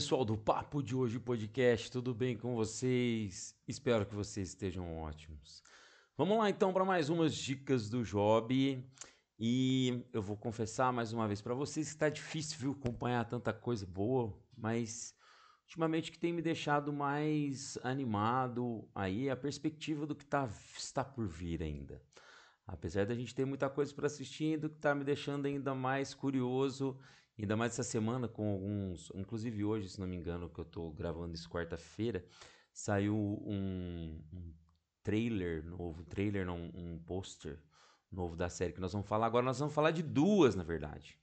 pessoal do Papo de Hoje Podcast, tudo bem com vocês? Espero que vocês estejam ótimos. Vamos lá então para mais umas dicas do Job. E eu vou confessar mais uma vez para vocês que está difícil viu, acompanhar tanta coisa boa, mas ultimamente que tem me deixado mais animado aí é a perspectiva do que tá, está por vir ainda. Apesar da gente ter muita coisa para assistir, do que está me deixando ainda mais curioso Ainda mais essa semana com alguns. Inclusive hoje, se não me engano, que eu tô gravando isso quarta-feira, saiu um, um, trailer novo. Trailer, não, um pôster novo da série que nós vamos falar. Agora nós vamos falar de duas, na verdade.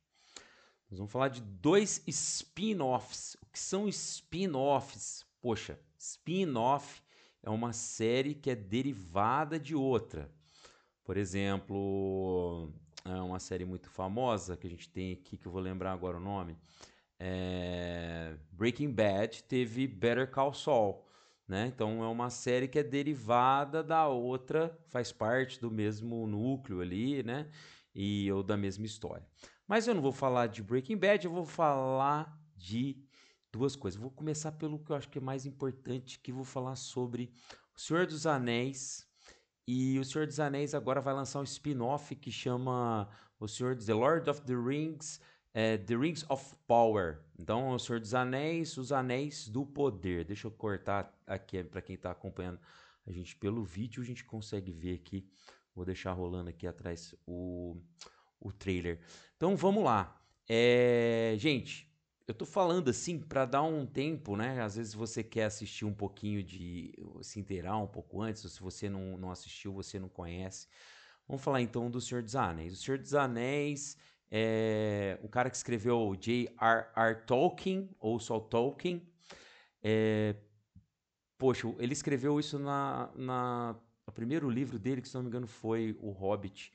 Nós vamos falar de dois spin-offs. O que são spin-offs? Poxa, spin-off é uma série que é derivada de outra. Por exemplo, uma série muito famosa que a gente tem aqui, que eu vou lembrar agora o nome. É... Breaking Bad teve Better Call Saul. Né? Então é uma série que é derivada da outra, faz parte do mesmo núcleo ali, né? E ou da mesma história. Mas eu não vou falar de Breaking Bad, eu vou falar de duas coisas. Vou começar pelo que eu acho que é mais importante, que vou falar sobre O Senhor dos Anéis e o Senhor dos Anéis agora vai lançar um spin-off que chama O Senhor The Lord of the Rings, é, The Rings of Power. Então, o Senhor dos Anéis, os Anéis do Poder. Deixa eu cortar aqui para quem está acompanhando a gente pelo vídeo, a gente consegue ver aqui. Vou deixar rolando aqui atrás o, o trailer. Então, vamos lá. É, gente, eu tô falando assim para dar um tempo, né? Às vezes você quer assistir um pouquinho de. se inteirar um pouco antes, ou se você não, não assistiu, você não conhece. Vamos falar então do Senhor dos Anéis. O Senhor dos Anéis é o cara que escreveu J.R.R. Tolkien, ou só Tolkien. É, poxa, ele escreveu isso na, na. O primeiro livro dele, que se não me engano foi O Hobbit.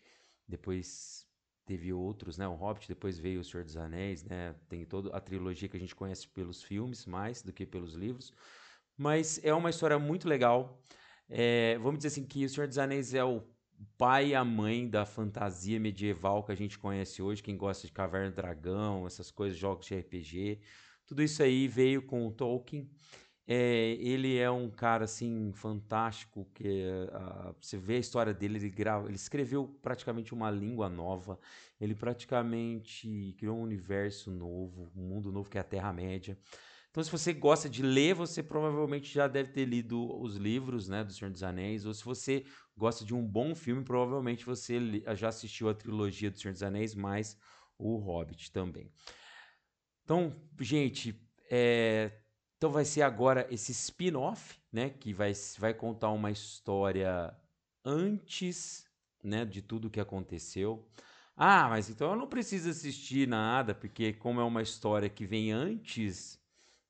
Depois teve outros, né? O Hobbit, depois veio O Senhor dos Anéis, né? Tem toda a trilogia que a gente conhece pelos filmes mais do que pelos livros. Mas é uma história muito legal. É, vamos dizer assim que O Senhor dos Anéis é o pai e a mãe da fantasia medieval que a gente conhece hoje. Quem gosta de Caverna do Dragão, essas coisas, jogos de RPG. Tudo isso aí veio com o Tolkien. É, ele é um cara assim fantástico que uh, você vê a história dele ele grava ele escreveu praticamente uma língua nova ele praticamente criou um universo novo um mundo novo que é a Terra Média então se você gosta de ler você provavelmente já deve ter lido os livros né do Senhor dos Anéis ou se você gosta de um bom filme provavelmente você já assistiu a trilogia do Senhor dos Anéis mais o Hobbit também. Então gente é, então vai ser agora esse spin-off, né, que vai, vai contar uma história antes, né, de tudo que aconteceu. Ah, mas então eu não preciso assistir nada, porque como é uma história que vem antes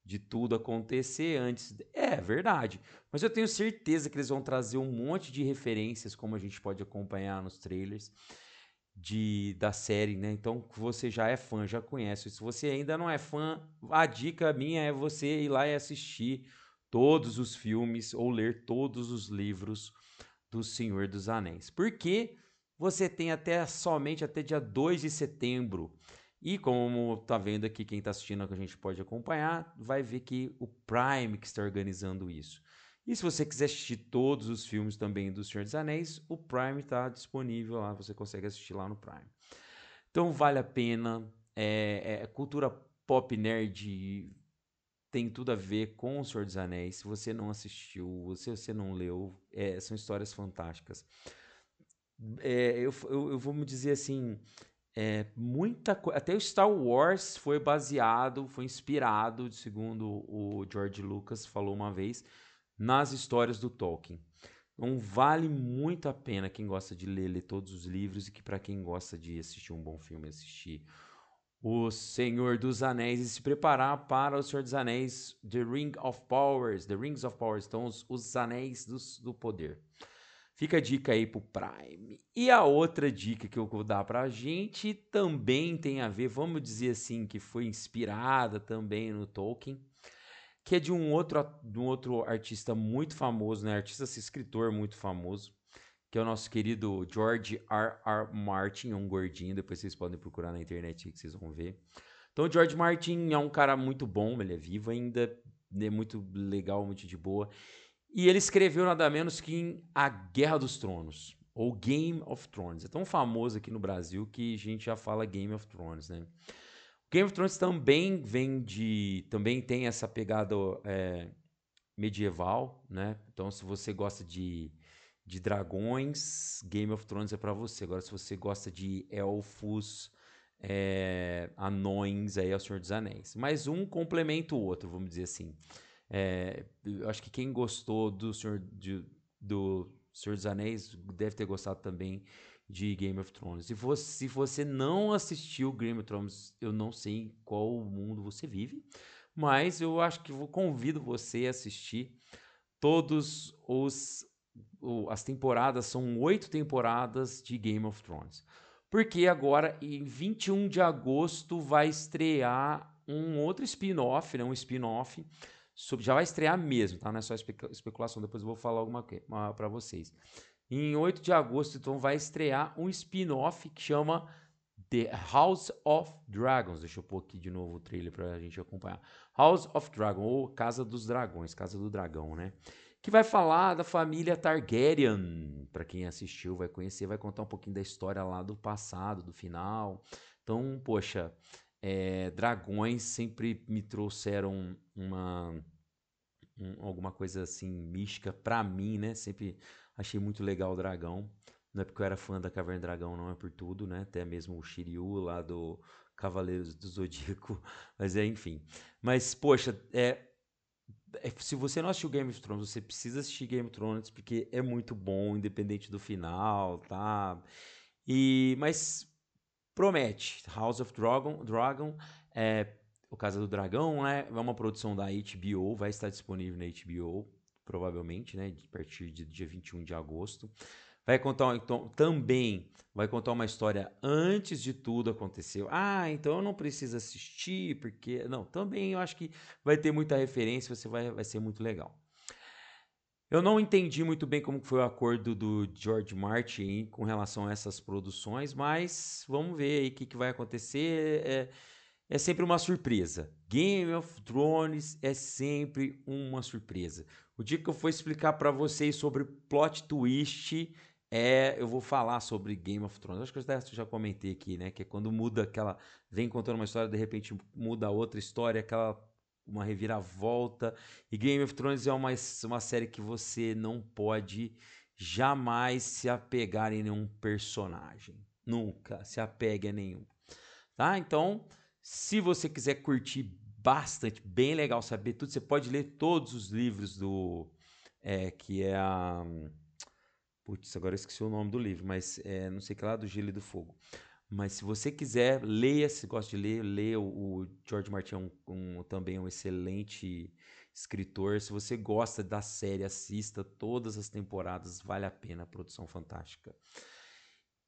de tudo acontecer, antes. É verdade. Mas eu tenho certeza que eles vão trazer um monte de referências, como a gente pode acompanhar nos trailers de da série, né? Então você já é fã, já conhece. Se você ainda não é fã, a dica minha é você ir lá e assistir todos os filmes ou ler todos os livros do Senhor dos Anéis. Porque você tem até somente até dia 2 de setembro. E como tá vendo aqui quem está assistindo que a gente pode acompanhar, vai ver que o Prime que está organizando isso. E se você quiser assistir todos os filmes também do Senhor dos Anéis, o Prime está disponível lá, você consegue assistir lá no Prime. Então vale a pena. É, é, cultura pop nerd tem tudo a ver com o Senhor dos Anéis. Se você não assistiu, se você não leu, é, são histórias fantásticas. É, eu, eu, eu, vou me dizer assim, é, muita. Até o Star Wars foi baseado, foi inspirado, segundo o George Lucas falou uma vez, nas histórias do Tolkien. Então vale muito a pena quem gosta de ler, ler todos os livros e que para quem gosta de assistir um bom filme, assistir O Senhor dos Anéis e se preparar para O Senhor dos Anéis, The Ring of Powers, The Rings of Powers, então os, os Anéis dos, do Poder. Fica a dica aí pro Prime. E a outra dica que eu vou dar pra gente também tem a ver, vamos dizer assim, que foi inspirada também no Tolkien que é de um outro, de um outro artista muito famoso, né? Artista, escritor muito famoso, que é o nosso querido George R. R. Martin, um gordinho, depois vocês podem procurar na internet que vocês vão ver. Então, o George Martin é um cara muito bom, ele é vivo ainda, é muito legal, muito de boa. E ele escreveu nada menos que em A Guerra dos Tronos, ou Game of Thrones. É tão famoso aqui no Brasil que a gente já fala Game of Thrones, né? Game of Thrones também vem de. também tem essa pegada é, medieval, né? Então, se você gosta de, de dragões, Game of Thrones é para você. Agora, se você gosta de elfos, é, anões, aí é o Senhor dos Anéis. Mas um complementa o outro, vamos dizer assim. É, eu acho que quem gostou do Senhor, de, do Senhor dos Anéis deve ter gostado também de Game of Thrones. Se você, se você não assistiu Game of Thrones, eu não sei em qual mundo você vive, mas eu acho que eu convido você a assistir todos os as temporadas são oito temporadas de Game of Thrones. Porque agora, em 21 de agosto, vai estrear um outro spin-off, né? Um spin-off. Já vai estrear mesmo, tá? Não é só especulação. Depois eu vou falar alguma coisa para vocês. Em 8 de agosto, então, vai estrear um spin-off que chama The House of Dragons. Deixa eu pôr aqui de novo o trailer pra gente acompanhar. House of Dragon, ou Casa dos Dragões, Casa do Dragão, né? que vai falar da família Targaryen. Para quem assistiu, vai conhecer, vai contar um pouquinho da história lá do passado, do final. Então, poxa, é, dragões sempre me trouxeram uma um, alguma coisa assim mística para mim, né? Sempre achei muito legal o dragão. Não é porque eu era fã da Caverna do Dragão, não é por tudo, né? Até mesmo o Shiryu lá do Cavaleiros do Zodíaco, mas é enfim. Mas poxa, é é, se você não assistiu Game of Thrones, você precisa assistir Game of Thrones porque é muito bom, independente do final, tá? E mas promete. House of Dragon, Dragon é o Casa do Dragão, né? É uma produção da HBO, vai estar disponível na HBO, provavelmente, né? A partir de dia 21 de agosto. Vai contar então, também vai contar uma história antes de tudo aconteceu. Ah, então eu não preciso assistir porque não, também eu acho que vai ter muita referência, você vai vai ser muito legal. Eu não entendi muito bem como foi o acordo do George Martin com relação a essas produções, mas vamos ver aí o que, que vai acontecer. É, é sempre uma surpresa. Game of Thrones é sempre uma surpresa. O dia que eu for explicar para vocês sobre plot twist, é, eu vou falar sobre Game of Thrones. Acho que eu já comentei aqui, né? Que é quando muda aquela. Vem contando uma história, de repente muda outra história, aquela. Uma reviravolta. E Game of Thrones é uma, uma série que você não pode jamais se apegar em nenhum personagem. Nunca se apegue a nenhum. Tá? Então, se você quiser curtir bastante, bem legal saber tudo, você pode ler todos os livros do. É, que é a. Putz, agora esqueci o nome do livro, mas é, não sei que lá, do Gelo e do Fogo. Mas se você quiser, leia, se gosta de ler, leia. O, o George Martin é um, um, também um excelente escritor. Se você gosta da série, assista todas as temporadas, vale a pena, produção fantástica.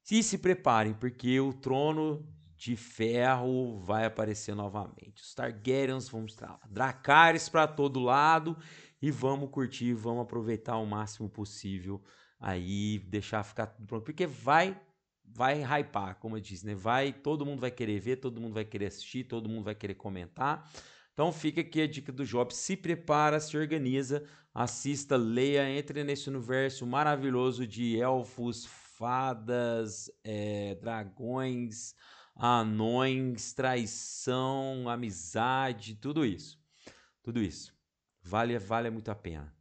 E se preparem, porque o Trono de Ferro vai aparecer novamente. Os Targaryens vão estar Dracarys para todo lado e vamos curtir, vamos aproveitar o máximo possível aí deixar ficar tudo pronto, porque vai vai hypar, como eu disse, né? Vai, todo mundo vai querer ver, todo mundo vai querer assistir, todo mundo vai querer comentar. Então fica aqui a dica do Job, se prepara, se organiza, assista, leia, entre nesse universo maravilhoso de elfos, fadas, é, dragões, anões, traição, amizade, tudo isso. Tudo isso. Vale, vale muito a pena.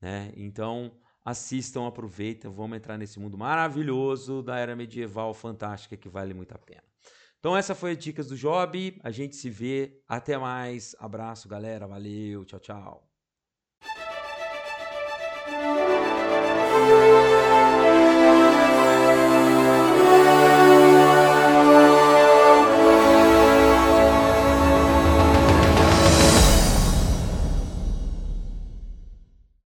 Né? Então, assistam, aproveitem, vamos entrar nesse mundo maravilhoso da era medieval fantástica que vale muito a pena. Então essa foi a dicas do Job, a gente se vê, até mais, abraço galera, valeu, tchau, tchau.